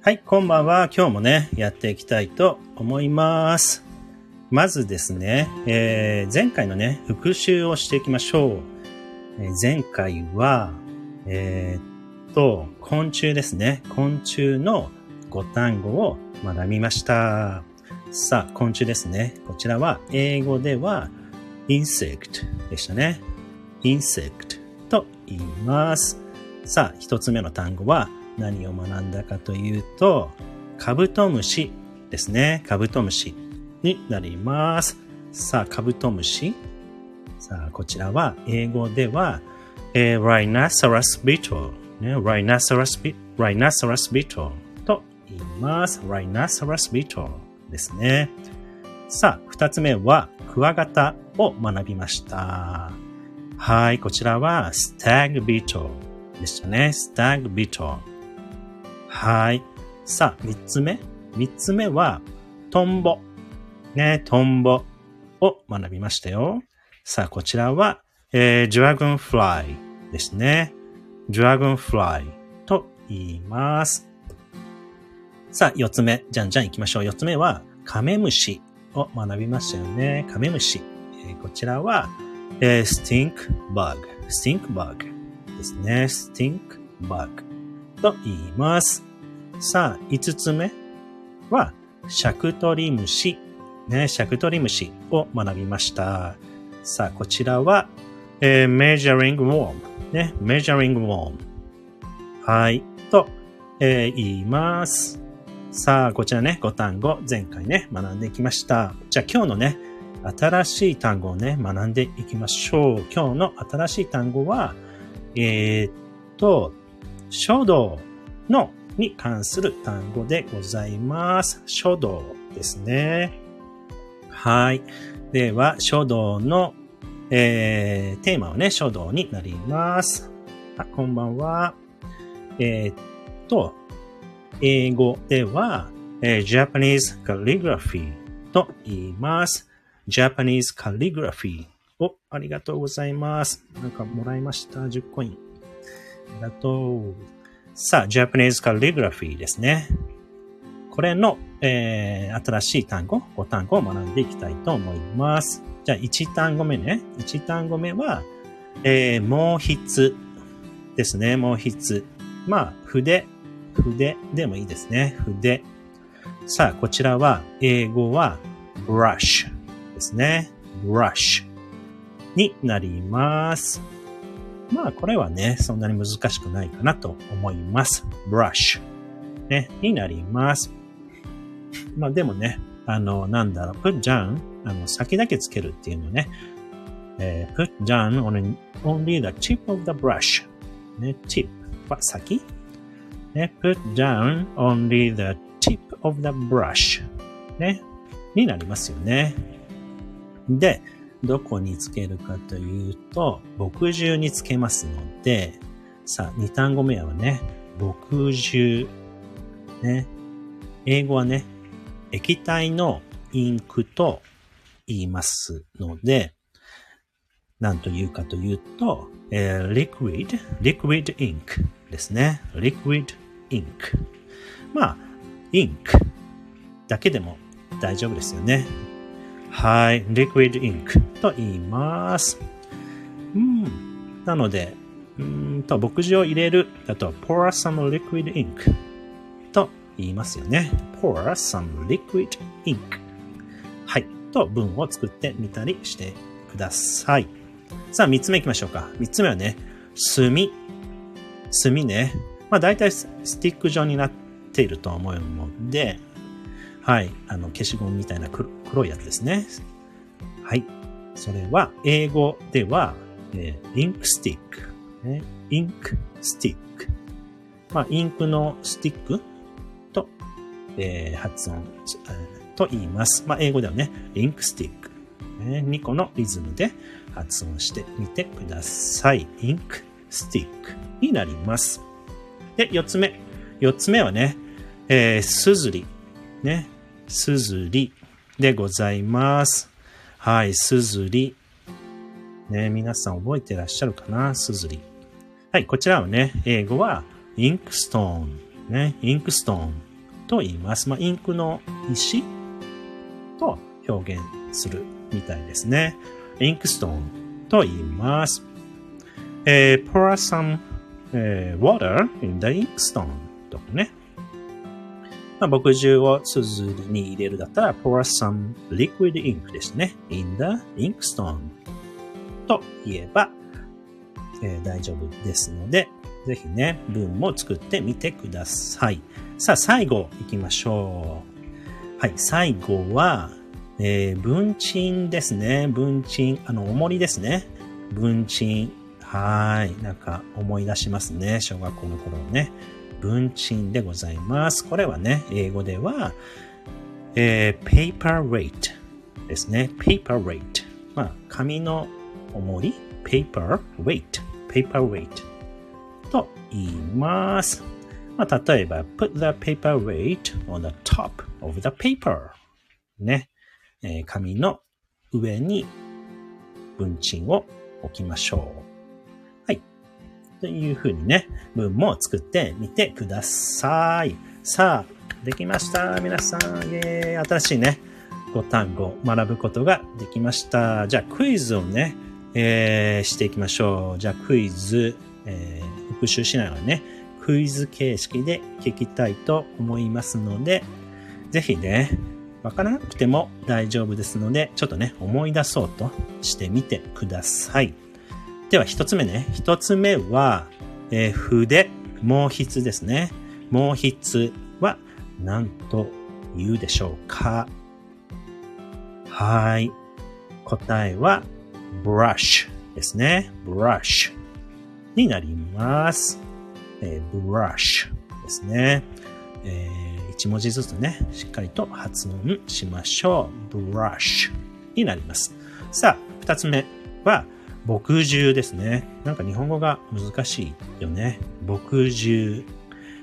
はい、こんばんは。今日もね、やっていきたいと思います。まずですね、えー前回のね、復習をしていきましょう。えー前回は、えーっと、昆虫ですね。昆虫の5単語を学びました。さあ、昆虫ですね。こちらは、英語では、insect でしたね。insect と言います。さあ、一つ目の単語は何を学んだかというと、カブトムシですね。カブトムシになります。さあ、カブトムシ。さあ、こちらは英語では、えー、rhinoceros beetle、ね、rhinoceros, be- rhinoceros beetle と言います。rhinoceros beetle ですね。さあ、二つ目は、クワガタを学びました。はい、こちらは、stag beetle でしたね。stag beetle。はい。さあ、三つ目。三つ目は、トンボ。ね、トンボを学びましたよ。さあ、こちらは、えー、ドラゴンフライですね。ドラゴンフライと言います。さあ、四つ目。じゃんじゃん行きましょう。四つ目は、カメムシを学びましたよね。カメムシ。えーこちらは、えー、 stink bug。stink bug ですね。 stink bug と言います。さあ、五つ目は、シャクトリムシ。ね、シャクトリムシを学びました。さあ、こちらは、えー、measuring worm。ね、measuring worm。はい、と、えー言います。さあ、こちらね、5単語、前回ね、学んできました。じゃあ今日のね、新しい単語をね、学んでいきましょう。今日の新しい単語は、えーっと、書道のに関する単語でございます。書道ですね。はい。では、書道の、えー、テーマはね、書道になります。あ、こんばんは。えーっと、英語では、えー Japanese calligraphy と言います。Japanese calligraphy お、ありがとうございます。なんかもらいました？10コイン。ありがと。さあ、Japanese calligraphy ですね。これの、えー、新しい単語、5単語を学んでいきたいと思います。じゃあ、1単語目ね。1単語目は、えー、毛筆ですね。毛筆。まあ、筆、筆でもいいですね。筆。さあ、こちらは、英語は、brush ですね。brush になります。まあ、これはね、そんなに難しくないかなと思います。brush ね、になります。まあ、でもね、あの、なんだろう、put down、あの、先だけつけるっていうのね、えー put down on only the tip of the brush ね、tip は先ね、put down only the tip of the brush ね、になりますよね。で、どこにつけるかというと、墨汁につけますので、さあ、2単語目はね、墨汁。ね。英語はね、液体のインクと言いますので、何というかというと、えー liquid, liquid ink ですね。liquid ink。まあ、インクだけでも大丈夫ですよね。はい。liquid ink と言います。うん。なので、うーんと、墨汁を入れるだと、pour some liquid ink と言いますよね。pour some liquid ink はい。と文を作ってみたりしてください。さあ、三つ目行きましょうか。三つ目はね、墨。墨ね。まあ、大体ススティック状になっていると思うので、はい。あの、消しゴムみたいな黒黒いやつですね。はい。それは、英語では、えー ink stick。ね、 ink stick。まあ、インクのスティックと、えー発音、えーと言います。まあ、英語ではね、 ink stick。ね、2個のリズムで発音してみてください。 ink stick になります。で、4つ目。4つ目はね、えー、すずり。ね、すずりでございます。はい、すずり。ね、皆さん覚えてらっしゃるかな？すずり。はい、こちらはね、英語は inkstone。ね、 inkstone と言います。まあ、インクの石と表現するみたいですね。 inkstone と言います。えー、pour some、えー、water in the inkstone とかね。まあ、墨汁をすずりに入れるだったら pour some liquid ink ですね。in the inkstone と言えば、えー、大丈夫ですので、ぜひね、文も作ってみてください。さあ、最後行きましょう。はい、最後は、えー、文鎮ですね。文鎮、あの、重りですね。文鎮。はい。なんか思い出しますね。小学校の頃ね。文鎮でございます。これはね、英語では、えー、paper weight ですね。paper weight。まあ、紙の重り paper weight。paper weight と言います。まあ、例えば、put the paper weight on the top of the paper ね。えー、紙の上に文鎮を置きましょう。というふうにね、文も作ってみてください。さあ、できました。皆さん、イェーイ。新しいね、5単語を学ぶことができました。じゃあ、クイズをね、えー、していきましょう。じゃあ、クイズ、えー、復習しながらね、クイズ形式で聞きたいと思いますので、ぜひね、わからなくても大丈夫ですので、ちょっとね、思い出そうとしてみてください。では一つ目ね。一つ目は、えー、筆、毛筆ですね。毛筆は何と言うでしょうか？はい。答えは brush ですね。brush になります。えー、brush ですね。えー一文字ずつね、しっかりと発音しましょう。brush になります。さあ、二つ目は、墨汁ですね。なんか日本語が難しいよね。墨汁。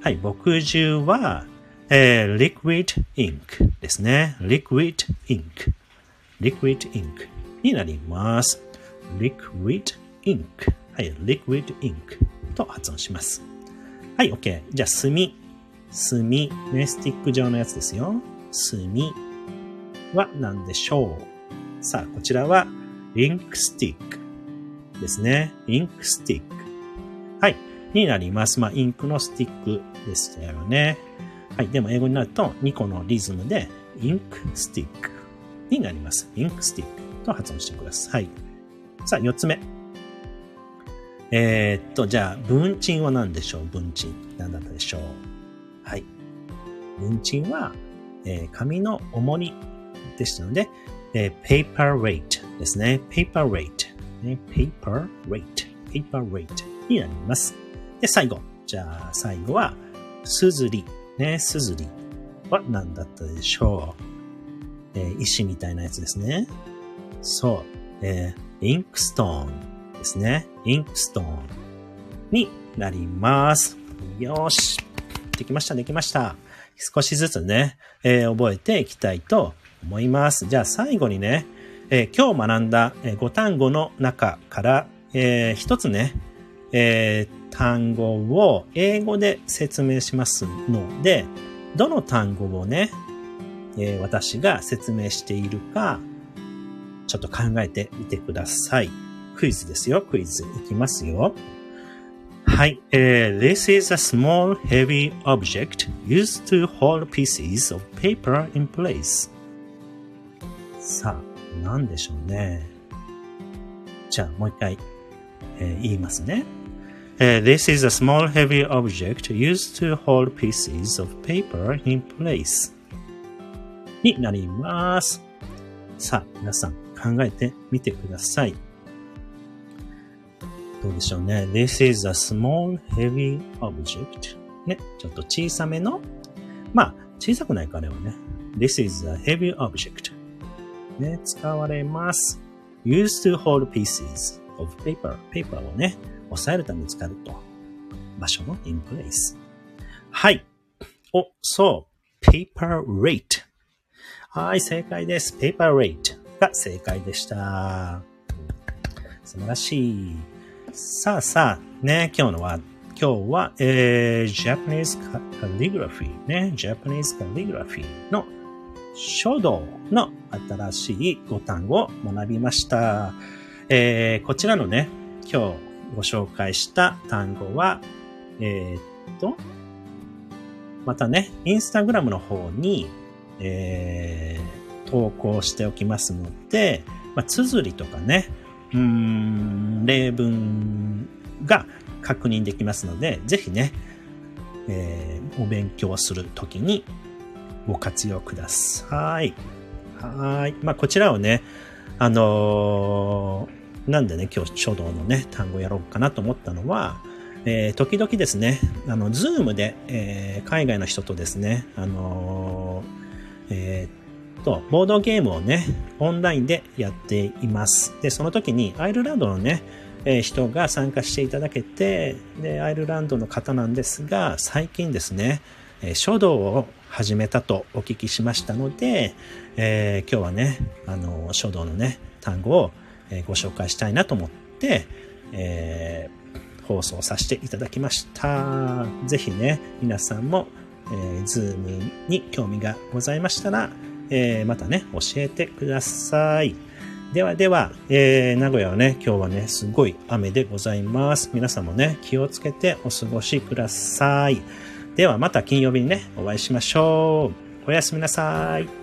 はい、墨汁は、えー、liquid ink ですね。liquid ink。liquid ink になります。liquid ink。はい、liquid ink と発音します。はい、OK。じゃあ、墨。墨、ね、スティック状のやつですよ。墨は何でしょうさあ、こちらは、 ink stick ですね。 ink stick。はい。になります。まあ、インクのスティックですよね。はい。でも英語になると2個のリズムで、 ink stickになります。インクスティックと発音してください。さあ、4つ目。えー、っと、じゃあ、文鎮は何でしょう？文鎮。何だったでしょう？はい。文鎮は、えー、紙の重りですので、えー、paper weight ですね。paper weight、ね。paper weight。paper weight になります。で、最後。じゃあ、最後は、すずり。ね、すずりは何だったでしょう？えー、石みたいなやつですね。そう。えー、 inkstone ですね。 inkstone になります。よし。できました、できました。少しずつね、えー、覚えていきたいと思います。じゃあ最後にね、えー、今日学んだ5単語の中から、えー、一つね、えー、単語を英語で説明しますので、どの単語をね、えー、私が説明しているか、ちょっと考えてみてください。クイズですよ、クイズ。いきますよ。はい、えー、This is a small heavy object used to hold pieces of paper in place. さあ、何でしょうね。じゃあ、もう一回、えー、言いますね。Uh, this is a small heavy object used to hold pieces of paper in place. になります。さあ、皆さん考えてみてください。どうでしょうね。This is a small heavy object. ね。ちょっと小さめの。まあ、小さくないかねはね。This is a heavy object. ね。使われます。used to hold pieces of paper. paper をね、押さえるために使うと。場所の in place. はい。お、そう。paper rate. はい、正解です。paper rate が正解でした。素晴らしい。さあさあ、ね、今日のは今日は、えー、Japanese Calligraphy ね、Japanese Calligraphy の書道の新しい語単語を学びました。えー、こちらのね、今日ご紹介した単語は、えー、っと、またね、インスタグラムの方に、えー、投稿しておきますので、まあ、綴りとかね、うん、例文が確認できますので、ぜひね、えー、お勉強するときにご活用ください。はい。まあ、こちらをね、あのー、なんでね、今日書道のね、単語やろうかなと思ったのは、えー、時々ですね、あの、ズームで、えー、海外の人とですね、あのー、えー、と、ボードゲームをね、オンラインでやっています。で、その時にアイルランドのね、えー、人が参加していただけて、で、アイルランドの方なんですが、最近ですね、え、書道を始めたとお聞きしましたので、えー、今日はね、あの、書道のね、単語を、えご紹介したいなと思って、え放送させていただきました。ぜひね、皆さんも、えー、ズームに興味がございましたら、えー、またね、教えてください。ではでは、えー、名古屋はね、今日はね、すごい雨でございます。皆さんもね、気をつけてお過ごしください。ではまた金曜日にね、お会いしましょう。おやすみなさい。